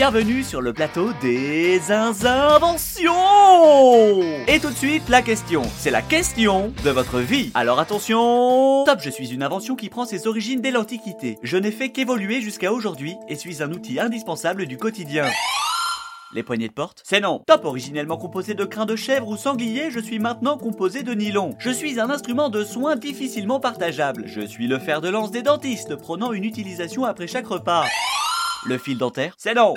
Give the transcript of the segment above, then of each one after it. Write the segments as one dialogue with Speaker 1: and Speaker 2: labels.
Speaker 1: Bienvenue sur le plateau des inventions Et tout de suite, la question. C'est la question de votre vie. Alors attention Top, je suis une invention qui prend ses origines dès l'Antiquité. Je n'ai fait qu'évoluer jusqu'à aujourd'hui et suis un outil indispensable du quotidien. Les poignées de porte? C'est non. Top, originellement composé de crin de chèvre ou sanglier, je suis maintenant composé de nylon. Je suis un instrument de soins difficilement partageable. Je suis le fer de lance des dentistes, prônant une utilisation après chaque repas. Le fil dentaire C'est non.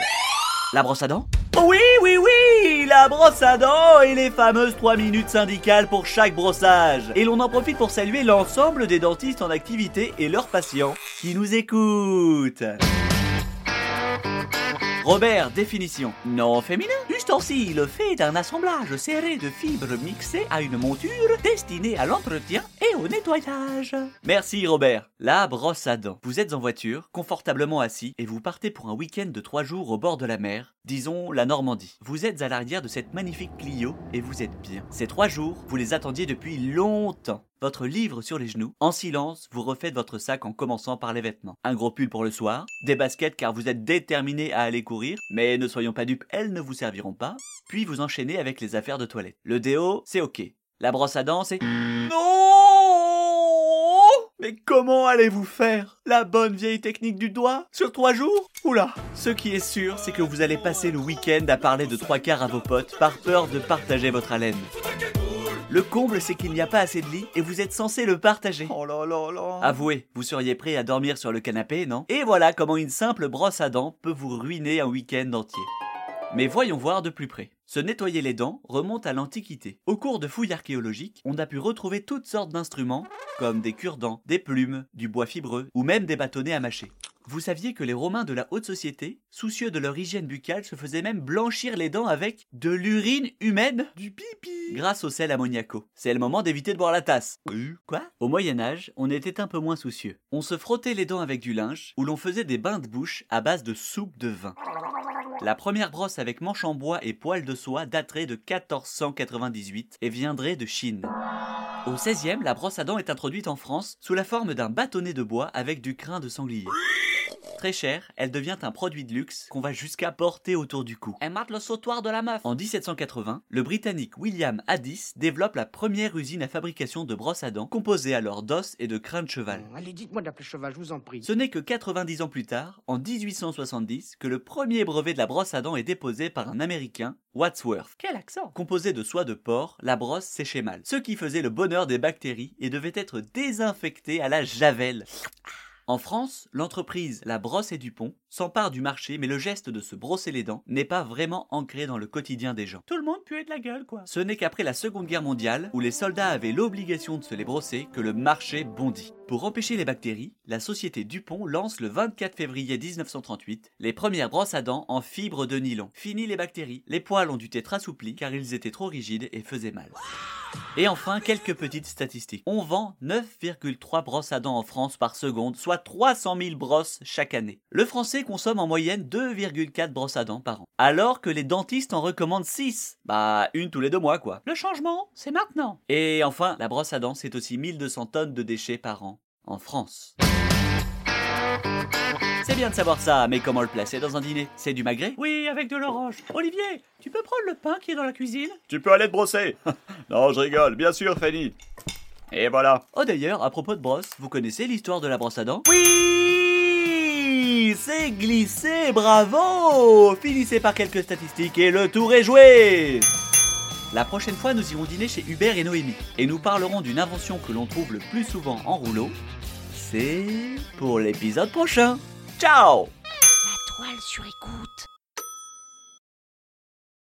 Speaker 1: La brosse à dents Oui, oui, oui La brosse à dents et les fameuses 3 minutes syndicales pour chaque brossage. Et l'on en profite pour saluer l'ensemble des dentistes en activité et leurs patients qui nous écoutent. Robert, définition. Non féminin. Ustensile fait d'un assemblage serré de fibres mixées à une monture destinée à l'entretien et au nettoyage. Merci Robert. La brosse à dents. Vous êtes en voiture, confortablement assis, et vous partez pour un week-end de 3 jours au bord de la mer, disons la Normandie. Vous êtes à l'arrière de cette magnifique Clio et vous êtes bien. Ces 3 jours, vous les attendiez depuis longtemps votre livre sur les genoux. En silence, vous refaites votre sac en commençant par les vêtements. Un gros pull pour le soir, des baskets car vous êtes déterminé à aller courir, mais ne soyons pas dupes, elles ne vous serviront pas. Puis vous enchaînez avec les affaires de toilette. Le déo, c'est ok. La brosse à dents, c'est... Non Mais comment allez-vous faire? La bonne vieille technique du doigt? Sur trois jours? Oula Ce qui est sûr, c'est que vous allez passer le week-end à parler de trois quarts à vos potes par peur de partager votre haleine. Le comble, c'est qu'il n'y a pas assez de lit et vous êtes censé le partager. Oh là là là. Avouez, vous seriez prêt à dormir sur le canapé, non? Et voilà comment une simple brosse à dents peut vous ruiner un week-end entier. Mais voyons voir de plus près. Se nettoyer les dents remonte à l'Antiquité. Au cours de fouilles archéologiques, on a pu retrouver toutes sortes d'instruments, comme des cure-dents, des plumes, du bois fibreux ou même des bâtonnets à mâcher. Vous saviez que les Romains de la haute société, soucieux de leur hygiène buccale, se faisaient même blanchir les dents avec de l'urine humaine? Du pipi Grâce au sel ammoniaco. C'est le moment d'éviter de boire la tasse. Quoi? Au Moyen-Âge, on était un peu moins soucieux. On se frottait les dents avec du linge, ou l'on faisait des bains de bouche à base de soupe de vin. La première brosse avec manche en bois et poils de soie daterait de 1498 et viendrait de Chine. Au XVIe, la brosse à dents est introduite en France sous la forme d'un bâtonnet de bois avec du crin de sanglier. Très chère, elle devient un produit de luxe qu'on va jusqu'à porter autour du cou. Elle mate le sautoir de la meuf. En 1780, le Britannique William Addis développe la première usine à fabrication de brosses à dents composée alors d'os et de crin de cheval.
Speaker 2: Allez, dites-moi d'appeler cheval, je vous en prie.
Speaker 1: Ce n'est que 90 ans plus tard, en 1870, que le premier brevet de la brosse à dents est déposé par un Américain, Wadsworth. Quel accent Composé de soie de porc, la brosse séchait mal, ce qui faisait le bonheur des bactéries et devait être désinfectée à la javel. En France, l'entreprise La Brosse et Dupont s'empare du marché, mais le geste de se brosser les dents n'est pas vraiment ancré dans le quotidien des gens. Tout le monde puait de la gueule, quoi. Ce n'est qu'après la Seconde Guerre mondiale, où les soldats avaient l'obligation de se les brosser, que le marché bondit. Pour empêcher les bactéries, la société Dupont lance le 24 février 1938 les premières brosses à dents en fibre de nylon. Fini les bactéries, les poils ont dû être assouplis car ils étaient trop rigides et faisaient mal. Et enfin, quelques petites statistiques. On vend 9,3 brosses à dents en France par seconde, soit 300 000 brosses chaque année. Le français consomme en moyenne 2,4 brosses à dents par an. Alors que les dentistes en recommandent 6. Bah, une tous les deux mois quoi. Le changement, c'est maintenant. Et enfin, la brosse à dents, c'est aussi 1200 tonnes de déchets par an en France. C'est bien de savoir ça, mais comment le placer dans un dîner? C'est du magret? Oui, avec de l'orange. Olivier, tu peux prendre le pain qui est dans la cuisine?
Speaker 3: Tu peux aller te brosser. Non, je rigole, bien sûr, Fanny. Et voilà.
Speaker 1: Oh d'ailleurs, à propos de brosse, vous connaissez l'histoire de la brosse à dents? Oui! C'est glissé, bravo! Finissez par quelques statistiques et le tour est joué la prochaine fois, nous irons dîner chez Hubert et Noémie et nous parlerons d'une invention que l'on trouve le plus souvent en rouleau. C'est pour l'épisode prochain. Ciao
Speaker 4: La toile sur écoute.